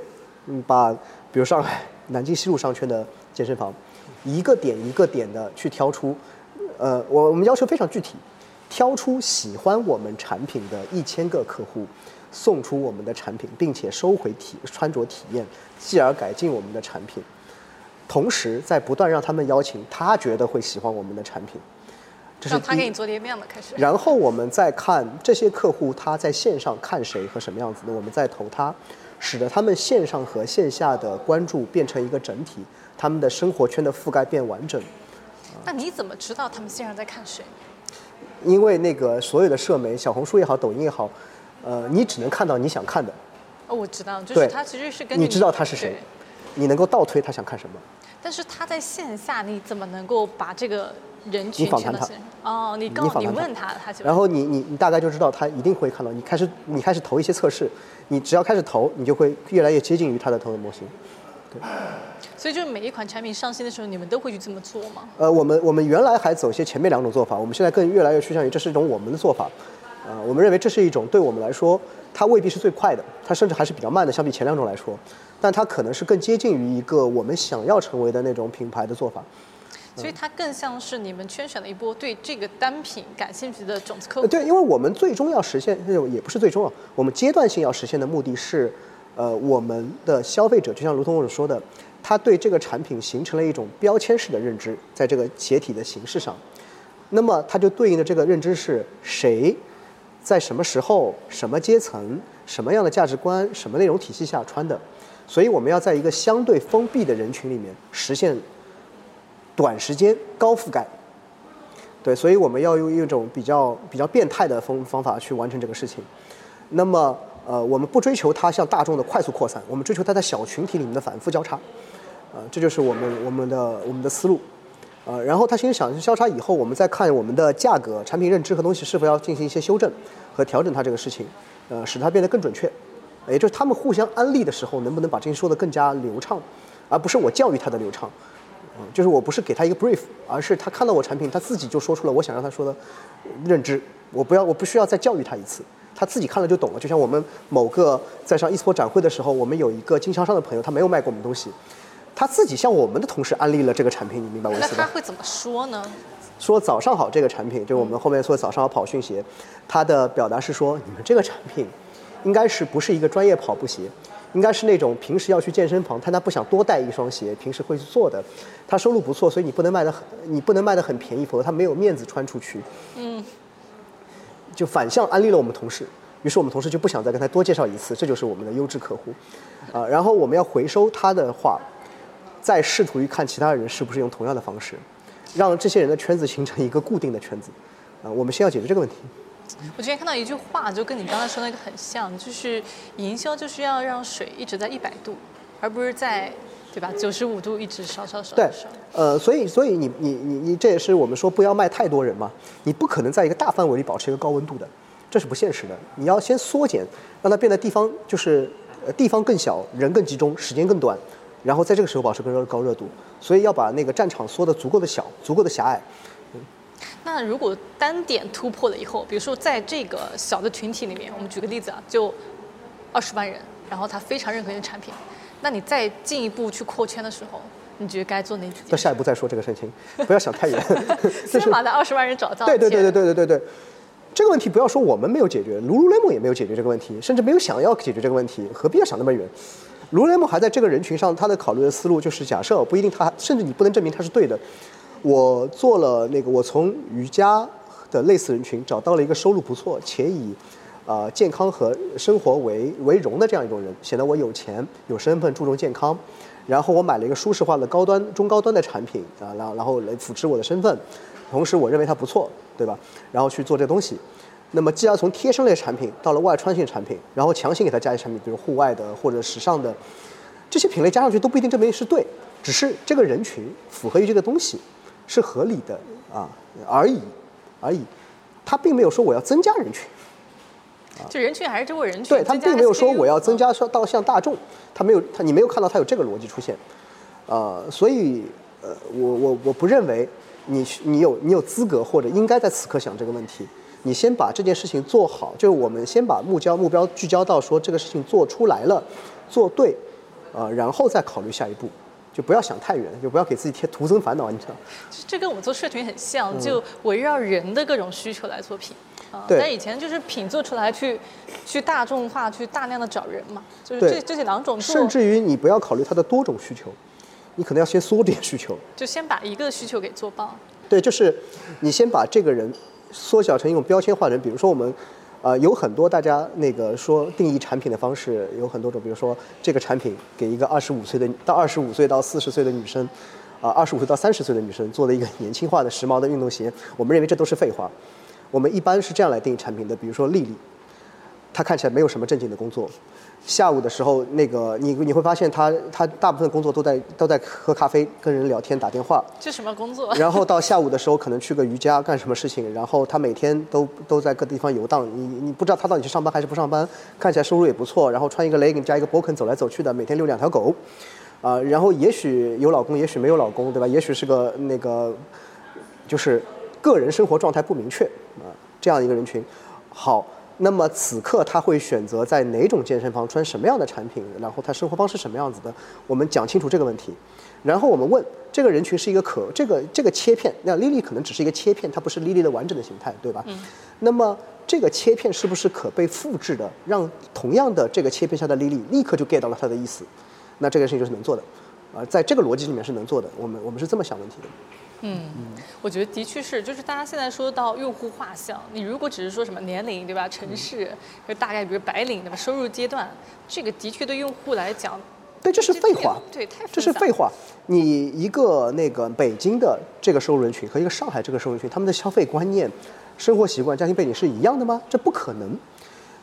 嗯，把比如上海南京西路商圈的健身房，一个点一个点的去挑出，呃，我我们要求非常具体，挑出喜欢我们产品的一千个客户，送出我们的产品，并且收回体穿着体验，继而改进我们的产品，同时在不断让他们邀请他觉得会喜欢我们的产品。这是让他给你做叠面了，开始。然后我们再看这些客户他在线上看谁和什么样子的，我们再投他，使得他们线上和线下的关注变成一个整体，他们的生活圈的覆盖变完整。那你怎么知道他们线上在看谁？因为那个所有的社媒，小红书也好，抖音也好，呃，你只能看到你想看的，哦，我知道，就是他其实是跟你知道他是谁，你能够倒推他想看什么。但是他在线下，你怎么能够把这个人群你访谈他哦，你告你你问他，他就然后你你你大概就知道他一定会看到，你开始你开始投一些测试，你只要开始投，你就会越来越接近于他的投的模型。对所以就是每一款产品上新的时候，你们都会去这么做吗？呃，我们我们原来还走一些前面两种做法，我们现在更越来越趋向于这是一种我们的做法。呃，我们认为这是一种对我们来说，它未必是最快的，它甚至还是比较慢的，相比前两种来说，但它可能是更接近于一个我们想要成为的那种品牌的做法。所以它更像是你们圈选了一波对这个单品感兴趣的种子客呃，户。对，因为我们最终要实现，也不是最终啊，我们阶段性要实现的目的是，呃，我们的消费者就像如同我所说的，他对这个产品形成了一种标签式的认知，在这个解体的形式上，那么它就对应的这个认知是谁，在什么时候、什么阶层、什么样的价值观、什么内容体系下穿的，所以我们要在一个相对封闭的人群里面实现短时间高覆盖。对，所以我们要用一种比较比较变态的方方法去完成这个事情。那么，呃，我们不追求它向大众的快速扩散，我们追求它在小群体里面的反复交叉。呃，这就是我们我们的我们的思路。呃，然后它形成小交叉以后，我们再看我们的价格、产品认知和东西是否要进行一些修正和调整它这个事情，呃，使它变得更准确。也就是他们互相安利的时候，能不能把这些说得更加流畅，而不是我教育他的流畅。嗯，就是我不是给他一个 brief，而是他看到我产品，他自己就说出了我想让他说的认知。我不要，我不需要再教育他一次，他自己看了就懂了。就像我们某个在上 eSport 展会的时候，我们有一个经销商的朋友，他没有卖过我们东西，他自己向我们的同事安利了这个产品，你明白我意那思吗？他会怎么说呢？说早上好这个产品，就是我们后面说早上好跑训鞋，他的表达是说你们这个产品应该是不是一个专业跑步鞋，应该是那种平时要去健身房，但他不想多带一双鞋，平时会去做的，他收入不错，所以你不能卖的很，你不能卖的很便宜，否则他没有面子穿出去。嗯，就反向安利了我们同事，于是我们同事就不想再跟他多介绍一次，这就是我们的优质客户，啊、然后我们要回收他的话，再试图于看其他人是不是用同样的方式，让这些人的圈子形成一个固定的圈子，啊、我们先要解决这个问题。我之前看到一句话，就跟你刚才说那个很像，就是营销就是要让水一直在一百度，而不是在对吧九十五度一直烧烧烧对。，呃，所以所以你你你你这也是我们说不要卖太多人嘛，你不可能在一个大范围里保持一个高温度的，这是不现实的。你要先缩减，让它变得地方就是呃地方更小，人更集中，时间更短，然后在这个时候保持更热高热度。所以要把那个战场缩得足够的小，足够的狭隘。那如果单点突破了以后，比如说在这个小的群体里面，我们举个例子啊，就二十万人，然后他非常认可你的产品，那你再进一步去扩圈的时候，你觉得该做哪几到件事？下一步再说这个事情，不要想太远。先把那二十万人找到。对对对对对对对对，这个问题不要说我们没有解决，Lululemon 也没有解决这个问题，甚至没有想要解决这个问题，何必要想那么远？Lululemon 还在这个人群上，他的考虑的思路就是假设不一定他，甚至你不能证明他是对的。我做了那个，我从瑜伽的类似人群找到了一个收入不错且以呃健康和生活为为荣的这样一种人，显得我有钱、有身份、注重健康。然后我买了一个舒适化的高端、中高端的产品啊，然后然后来扶持我的身份，同时我认为它不错，对吧？然后去做这东西。那么既然从贴身类产品到了外穿性产品，然后强行给它加一些产品，比如户外的或者时尚的，这些品类加上去都不一定证明是对，只是这个人群符合于这个东西是合理的啊而已而已。他并没有说我要增加人群，就人群还是这波人群。对他并没有说我要增加说到像大众，他没有他你没有看到他有这个逻辑出现，呃，所以呃我我我不认为你你有你有资格或者应该在此刻想这个问题，你先把这件事情做好，就是我们先把目标目标聚焦到说这个事情做出来了，做对，呃，然后再考虑下一步，就不要想太远，就不要给自己添徒增烦恼，你知道？这跟我们做社群很像，就围绕人的各种需求来做品。啊，对但以前就是品做出来去，去大众化，去大量的找人嘛，就是这这些两种，甚至于你不要考虑它的多种需求，你可能要先缩点需求。就先把一个需求给做爆。对，就是你先把这个人缩小成一种标签化的人，比如说我们。呃，有很多大家那个说定义产品的方式有很多种，比如说这个产品给一个二十五岁的到二十五岁到四十岁的女生，啊、二十五岁到三十岁的女生做了一个年轻化的时髦的运动鞋，我们认为这都是废话。我们一般是这样来定义产品的，比如说丽丽，她看起来没有什么正经的工作，下午的时候那个你你会发现他他大部分工作都在都在喝咖啡、跟人聊天、打电话，这什么工作？然后到下午的时候，可能去个瑜伽干什么事情，然后他每天都都在各地方游荡，你你不知道他到底是上班还是不上班，看起来收入也不错，然后穿一个 legging 加一个 boken 走来走去的，每天遛两条狗，啊、然后也许有老公，也许没有老公，对吧？也许是个那个就是个人生活状态不明确啊、这样一个人群，好。那么此刻他会选择在哪种健身房穿什么样的产品，然后他生活方式什么样子的？我们讲清楚这个问题，然后我们问这个人群是一个可这个这个切片，那 Lily 可能只是一个切片，它不是 Lily 的完整的形态，对吧？嗯。那么这个切片是不是可被复制的，让同样的这个切片下的 Lily 立刻就 get 到了它的意思？那这个事情就是能做的，啊、在这个逻辑里面是能做的。我们我们是这么想问题的。我觉得的确是，就是大家现在说到用户画像，你如果只是说什么年龄对吧，城市，就大概比如白领对吧，收入阶段，这个的确对用户来讲，对，这是废话。对，太这是废话。你一个那个北京的这个收入人群和一个上海这个收入人群，他们的消费观念、生活习惯、家庭背景是一样的吗？这不可能，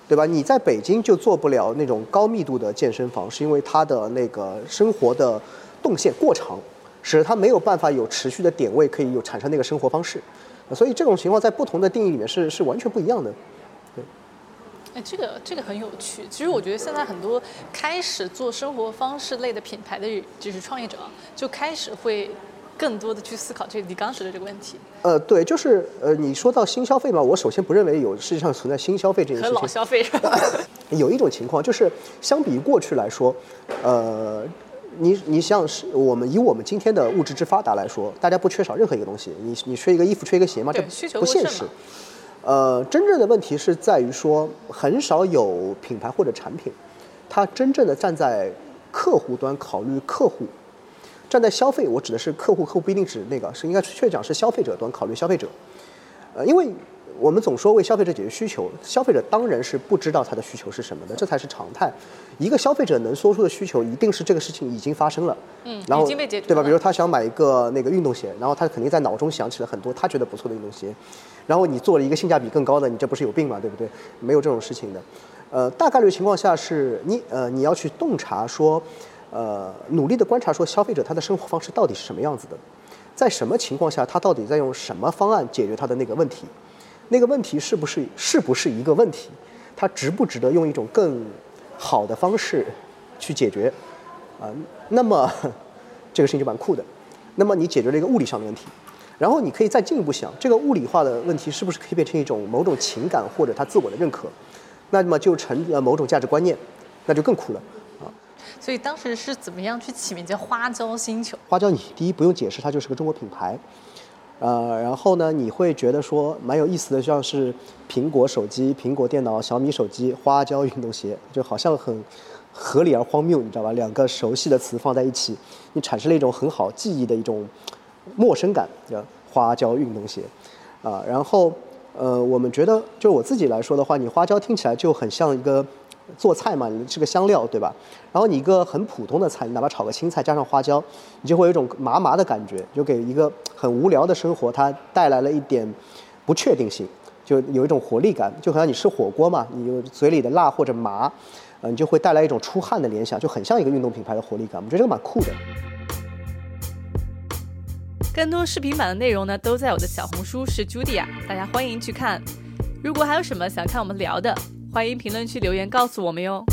对吧？你在北京就做不了那种高密度的健身房，是因为它的那个生活的动线过长，使得它没有办法有持续的点位可以有产生那个生活方式。所以这种情况在不同的定义里面是是完全不一样的。哎，这个这个很有趣。其实我觉得现在很多开始做生活方式类的品牌的，就是创业者，就开始会更多的去思考这个你刚说的这个问题，呃，对，就是呃，你说到新消费嘛，我首先不认为有世界上存在新消费这件事情和老。消费是吧。有一种情况就是，相比于过去来说，呃，你你像是我们以我们今天的物质之发达来说，大家不缺少任何一个东西，你你缺一个衣服，缺一个鞋吗？这不现实。呃，真正的问题是在于说，很少有品牌或者产品，它真正的站在客户端考虑客户，站在消费，我指的是客户，客户不一定指那个，是应该确切讲是消费者端考虑消费者。呃，因为我们总说为消费者解决需求，消费者当然是不知道他的需求是什么的，这才是常态。一个消费者能说出的需求，一定是这个事情已经发生了，嗯然后已经被解决对吧？比如他想买一个那个运动鞋，然后他肯定在脑中想起了很多他觉得不错的运动鞋，然后你做了一个性价比更高的，你这不是有病吗？对不对？没有这种事情的。呃，大概率情况下是你呃你要去洞察说，呃努力的观察说消费者他的生活方式到底是什么样子的，在什么情况下他到底在用什么方案解决他的那个问题，那个问题是不是是不是一个问题，它值不值得用一种更好的方式去解决啊、那么 这个事情就蛮酷的。那么你解决了一个物理上的问题，然后你可以再进一步想，这个物理化的问题是不是可以变成一种某种情感或者他自我的认可，那么就成了某种价值观念，那就更酷了啊。所以当时是怎么样去起名叫花椒星球？花椒，你第一不用解释，它就是个中国品牌。呃，然后呢，你会觉得说蛮有意思的，像是苹果手机、苹果电脑、小米手机、花椒运动鞋，就好像很合理而荒谬，你知道吧？两个熟悉的词放在一起，你产生了一种很好记忆的一种陌生感，叫花椒运动鞋。啊，然后呃，我们觉得，就我自己来说的话，你花椒听起来就很像一个做菜嘛，你是个香料，对吧？然后你一个很普通的菜，你哪怕炒个青菜加上花椒，你就会有一种麻麻的感觉，就给一个很无聊的生活它带来了一点不确定性，就有一种活力感，就好像你吃火锅嘛，你有嘴里的辣或者麻，呃，你就会带来一种出汗的联想，就很像一个运动品牌的活力感，我觉得这个蛮酷的。更多视频版的内容呢，都在我的小红书是 Judy 啊大家欢迎去看。如果还有什么想看我们聊的，欢迎评论区留言告诉我们哟。